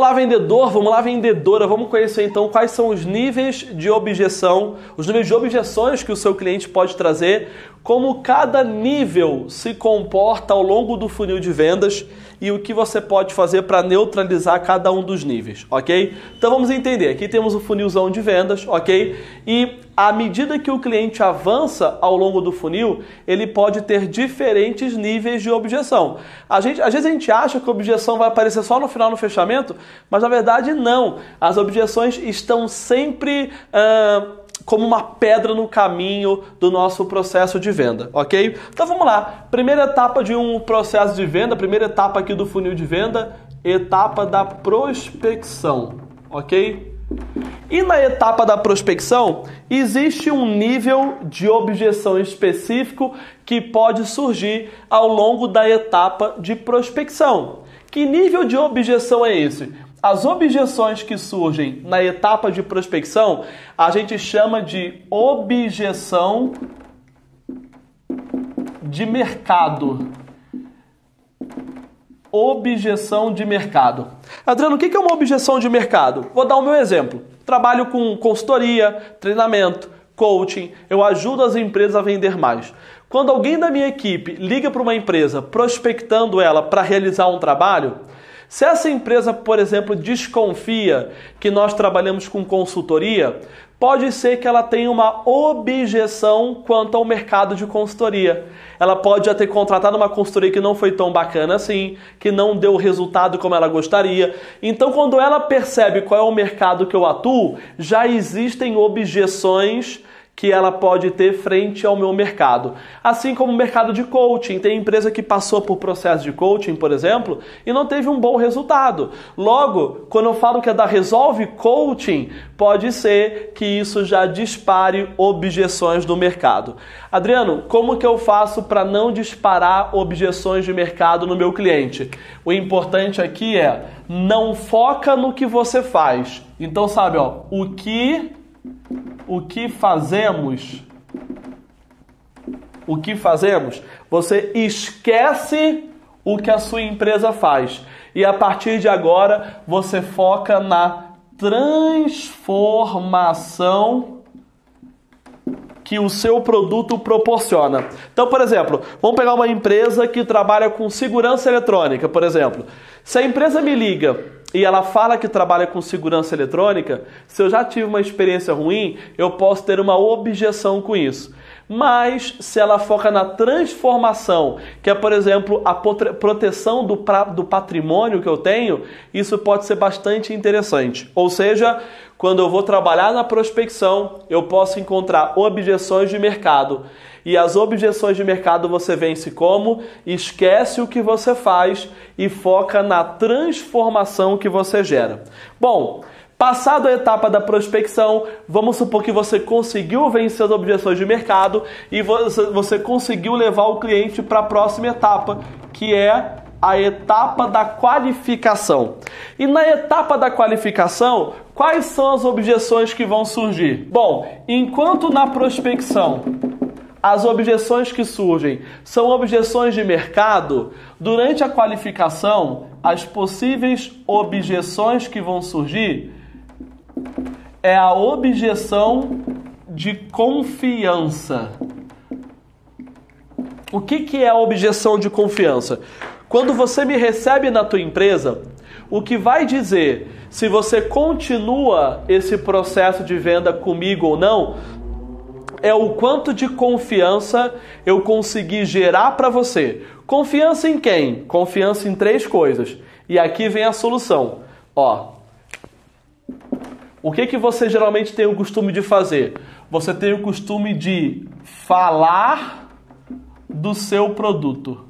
Vamos lá, vendedor, vamos lá, vendedora. Vamos conhecer então quais são os níveis de objeção, os níveis de objeções que o seu cliente pode trazer, como cada nível se comporta ao longo do funil de vendas e o que você pode fazer para neutralizar cada um dos níveis, ok? Então vamos entender. Aqui temos o funilzão de vendas, ok? E à medida que o cliente avança ao longo do funil, ele pode ter diferentes níveis de objeção. A gente, às vezes a gente acha que a objeção vai aparecer só no final, no fechamento, mas na verdade não. As objeções estão sempre. Uh, como uma pedra no caminho do nosso processo de venda, ok? Então vamos lá. Primeira etapa de um processo de venda, primeira etapa aqui do funil de venda, etapa da prospecção, ok? E na etapa da prospecção, existe um nível de objeção específico que pode surgir ao longo da etapa de prospecção. Que nível de objeção é esse? As objeções que surgem na etapa de prospecção, a gente chama de objeção de mercado. Objeção de mercado. Adriano, o que é uma objeção de mercado? Vou dar o meu exemplo. Trabalho com consultoria, treinamento, coaching, eu ajudo as empresas a vender mais. Quando alguém da minha equipe liga para uma empresa prospectando ela para realizar um trabalho, se essa empresa, por exemplo, desconfia que nós trabalhamos com consultoria, pode ser que ela tenha uma objeção quanto ao mercado de consultoria. Ela pode já ter contratado uma consultoria que não foi tão bacana assim, que não deu o resultado como ela gostaria. Então, quando ela percebe qual é o mercado que eu atuo, já existem objeções que ela pode ter frente ao meu mercado. Assim como o mercado de coaching. Tem empresa que passou por processo de coaching, por exemplo, e não teve um bom resultado. Logo, quando eu falo que é da Resolve Coaching, pode ser que isso já dispare objeções do mercado. Adriano, como que eu faço para não disparar objeções de mercado no meu cliente? O importante aqui é não foca no que você faz. Então, sabe, ó, o que o que fazemos? O que fazemos? Você esquece o que a sua empresa faz. E a partir de agora, você foca na transformação que o seu produto proporciona. Então, por exemplo, vamos pegar uma empresa que trabalha com segurança eletrônica, por exemplo. Se a empresa me liga e ela fala que trabalha com segurança eletrônica, se eu já tive uma experiência ruim, eu posso ter uma objeção com isso. Mas se ela foca na transformação, que é, por exemplo, a proteção do, do patrimônio que eu tenho, isso pode ser bastante interessante. Ou seja, quando eu vou trabalhar na prospecção, eu posso encontrar objeções de mercado. E as objeções de mercado você vence como? Esquece o que você faz e foca na transformação que você gera. Bom, Passado a etapa da prospecção, vamos supor que você conseguiu vencer as objeções de mercado e você conseguiu levar o cliente para a próxima etapa, que é a etapa da qualificação. E na etapa da qualificação, quais são as objeções que vão surgir? Bom, enquanto na prospecção as objeções que surgem são objeções de mercado, durante a qualificação, as possíveis objeções que vão surgir é a objeção de confiança. O que, que é a objeção de confiança? Quando você me recebe na tua empresa, o que vai dizer se você continua esse processo de venda comigo ou não é o quanto de confiança eu consegui gerar para você. Confiança em quem? Confiança em três coisas. E aqui vem a solução. Ó, o que que você geralmente tem o costume de fazer? Você tem o costume de falar do seu produto.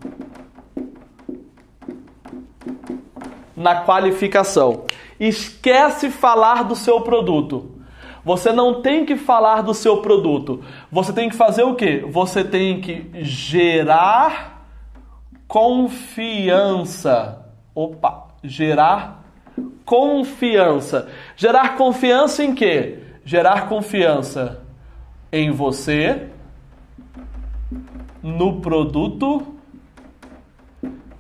Na qualificação. Esquece falar do seu produto. Você não tem que falar do seu produto. Você tem que fazer o quê? Você tem que gerar confiança. Opa, gerar confiança. Gerar confiança em quê? Gerar confiança em você, no produto,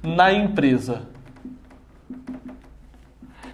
na empresa.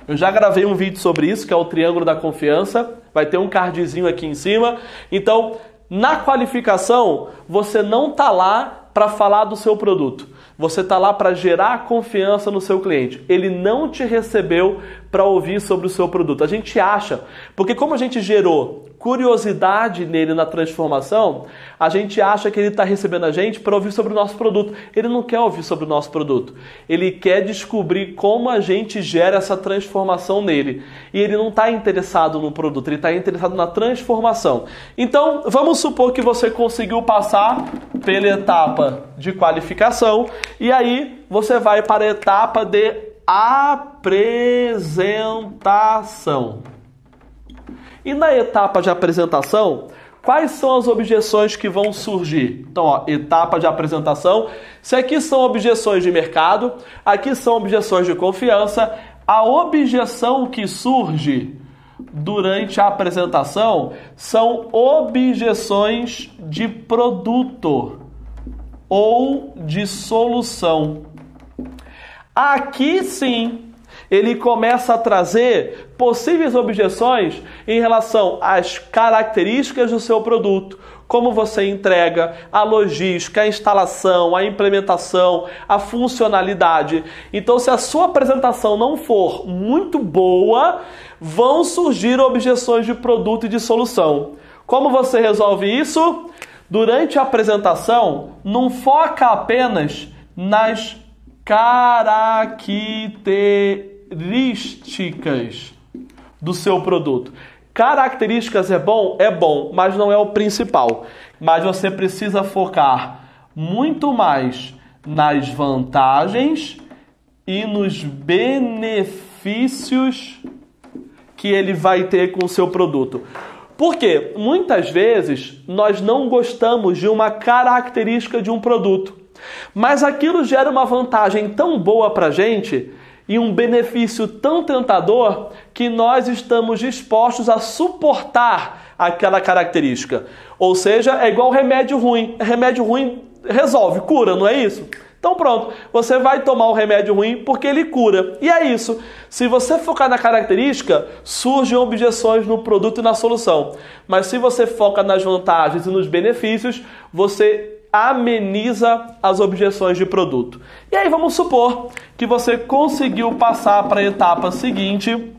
Eu já gravei um vídeo sobre isso, que é o triângulo da confiança. Vai ter um cardzinho aqui em cima. Então, na qualificação, você não tá lá para falar do seu produto. Você está lá para gerar confiança no seu cliente. Ele não te recebeu para ouvir sobre o seu produto. A gente acha, porque como a gente gerou curiosidade nele na transformação, a gente acha que ele está recebendo a gente para ouvir sobre o nosso produto. Ele não quer ouvir sobre o nosso produto. Ele quer descobrir como a gente gera essa transformação nele. E ele não está interessado no produto, ele está interessado na transformação. Então, vamos supor que você conseguiu passar pela etapa de qualificação e aí você vai para a etapa de apresentação. E na etapa de apresentação, quais são as objeções que vão surgir? Então, ó, etapa de apresentação. Se aqui são objeções de mercado, aqui são objeções de confiança, a objeção que surge durante a apresentação são objeções de produto ou de solução. Aqui sim ele começa a trazer possíveis objeções em relação às características do seu produto, como você entrega, a logística, a instalação, a implementação, a funcionalidade. Então, se a sua apresentação não for muito boa, vão surgir objeções de produto e de solução. Como você resolve isso? Durante a apresentação, não foca apenas nas características do seu produto. Características é bom? É bom, mas não é o principal. Mas você precisa focar muito mais nas vantagens e nos benefícios que ele vai ter com o seu produto. Porque muitas vezes nós não gostamos de uma característica de um produto, mas aquilo gera uma vantagem tão boa para a gente e um benefício tão tentador que nós estamos dispostos a suportar aquela característica. Ou seja, é igual remédio ruim. Remédio ruim resolve, cura, não é isso? Então pronto, você vai tomar o remédio ruim porque ele cura. E é isso. Se você focar na característica, surgem objeções no produto e na solução. Mas se você foca nas vantagens e nos benefícios, você ameniza as objeções de produto. E aí vamos supor que você conseguiu passar para a etapa seguinte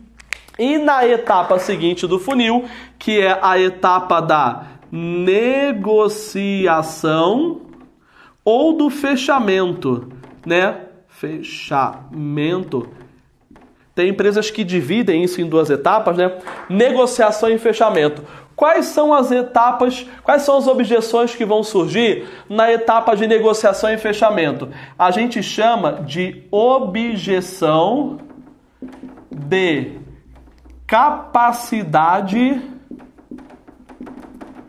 e na etapa seguinte do funil, que é a etapa da negociação ou do fechamento, né? Fechamento. Tem empresas que dividem isso em duas etapas, né? Negociação e fechamento. Quais são as etapas, quais são as objeções que vão surgir na etapa de negociação e fechamento? A gente chama de objeção de capacidade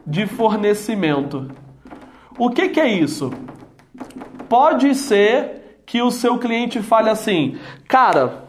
de fornecimento. O que, que é isso? Pode ser que o seu cliente fale assim, cara,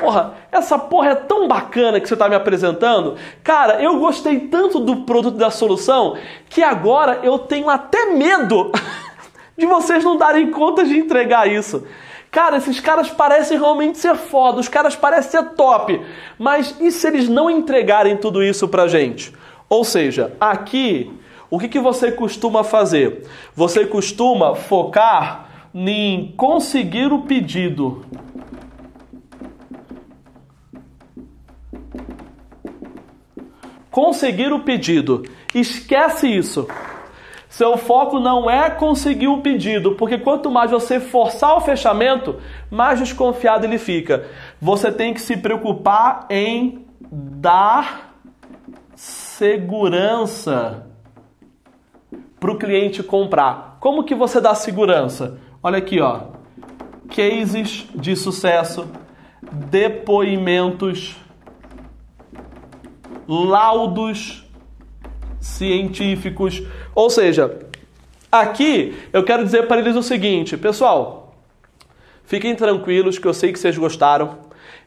Porra, essa porra é tão bacana que você está me apresentando. Cara, eu gostei tanto do produto da solução que agora eu tenho até medo de vocês não darem conta de entregar isso. Cara, esses caras parecem realmente ser foda, os caras parecem ser top, mas e se eles não entregarem tudo isso pra gente? Ou seja, aqui, o que, que você costuma fazer? Você costuma focar em conseguir o pedido conseguir o pedido. Esquece isso. Seu foco não é conseguir o pedido, porque quanto mais você forçar o fechamento, mais desconfiado ele fica. Você tem que se preocupar em dar segurança para o cliente comprar. Como que você dá segurança? Olha aqui, ó. Cases de sucesso, depoimentos laudos científicos. Ou seja, aqui eu quero dizer para eles o seguinte, pessoal, fiquem tranquilos que eu sei que vocês gostaram.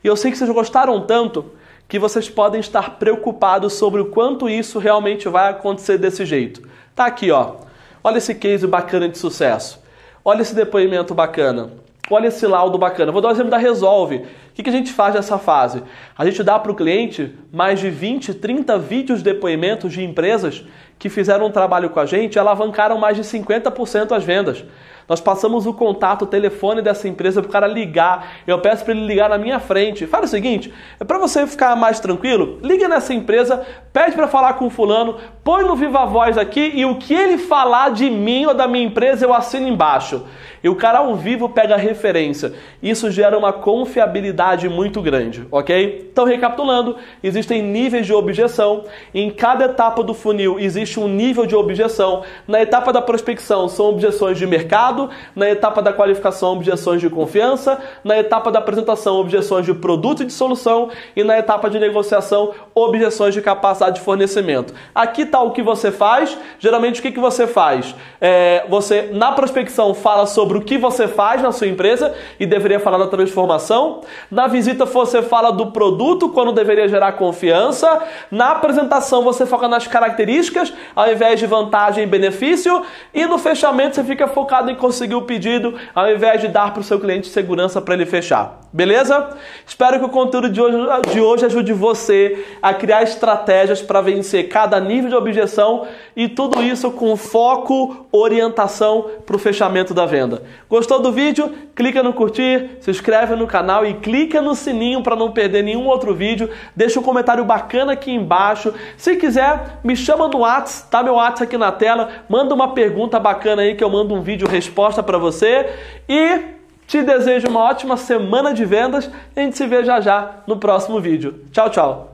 E eu sei que vocês gostaram tanto que vocês podem estar preocupados sobre o quanto isso realmente vai acontecer desse jeito. Tá aqui, ó. Olha esse case bacana de sucesso. Olha esse depoimento bacana. Olha esse laudo bacana. Vou dar um exemplo da Resolve, O que, que a gente faz nessa fase? A gente dá para o cliente mais de 20, 30 vídeos depoimentos de empresas que fizeram um trabalho com a gente e alavancaram mais de 50% as vendas. Nós passamos o contato, o telefone dessa empresa para o cara ligar. Eu peço para ele ligar na minha frente. Fala o seguinte: é para você ficar mais tranquilo, liga nessa empresa, pede para falar com o fulano, põe no Viva Voz aqui e o que ele falar de mim ou da minha empresa eu assino embaixo. E o cara ao vivo pega referência. Isso gera uma confiabilidade muito grande, ok? Então, recapitulando, existem níveis de objeção. Em cada etapa do funil existe um nível de objeção. Na etapa da prospecção são objeções de mercado, na etapa da qualificação, objeções de confiança, na etapa da apresentação, objeções de produto e de solução e na etapa de negociação, objeções de capacidade de fornecimento. Aqui está o que você faz. Geralmente, o que, que você faz? É, você, na prospecção, fala sobre sobre o que você faz na sua empresa e deveria falar da transformação. Na visita você fala do produto quando deveria gerar confiança. Na apresentação você foca nas características ao invés de vantagem e benefício. E no fechamento você fica focado em conseguir o pedido ao invés de dar para o seu cliente segurança para ele fechar. Beleza? Espero que o conteúdo de hoje, de hoje ajude você a criar estratégias para vencer cada nível de objeção e tudo isso com foco, orientação para o fechamento da venda. Gostou do vídeo? Clica no curtir, se inscreve no canal e clica no sininho para não perder nenhum outro vídeo. Deixa um comentário bacana aqui embaixo. Se quiser, me chama no WhatsApp, tá meu WhatsApp aqui na tela. Manda uma pergunta bacana aí que eu mando um vídeo resposta para você. E te desejo uma ótima semana de vendas a gente se vê já já no próximo vídeo. Tchau, tchau!